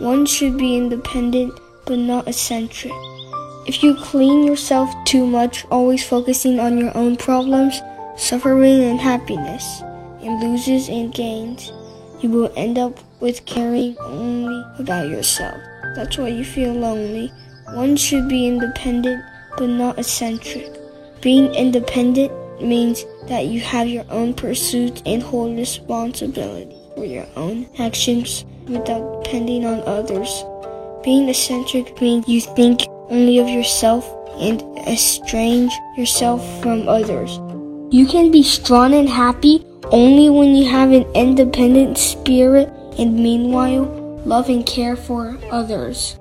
One should be independent but not eccentric. If you clean yourself too much, always focusing on your own problems, suffering and happiness, and loses and gains, you will end up with caring only about yourself. That's why you feel lonely. One should be independent but not eccentric. Being independent means that you have your own pursuits and hold responsibility for your own actions without depending on others. Being eccentric means you think only of yourself and estrange yourself from others. You can be strong and happy only when you have an independent spirit and meanwhile love and care for others.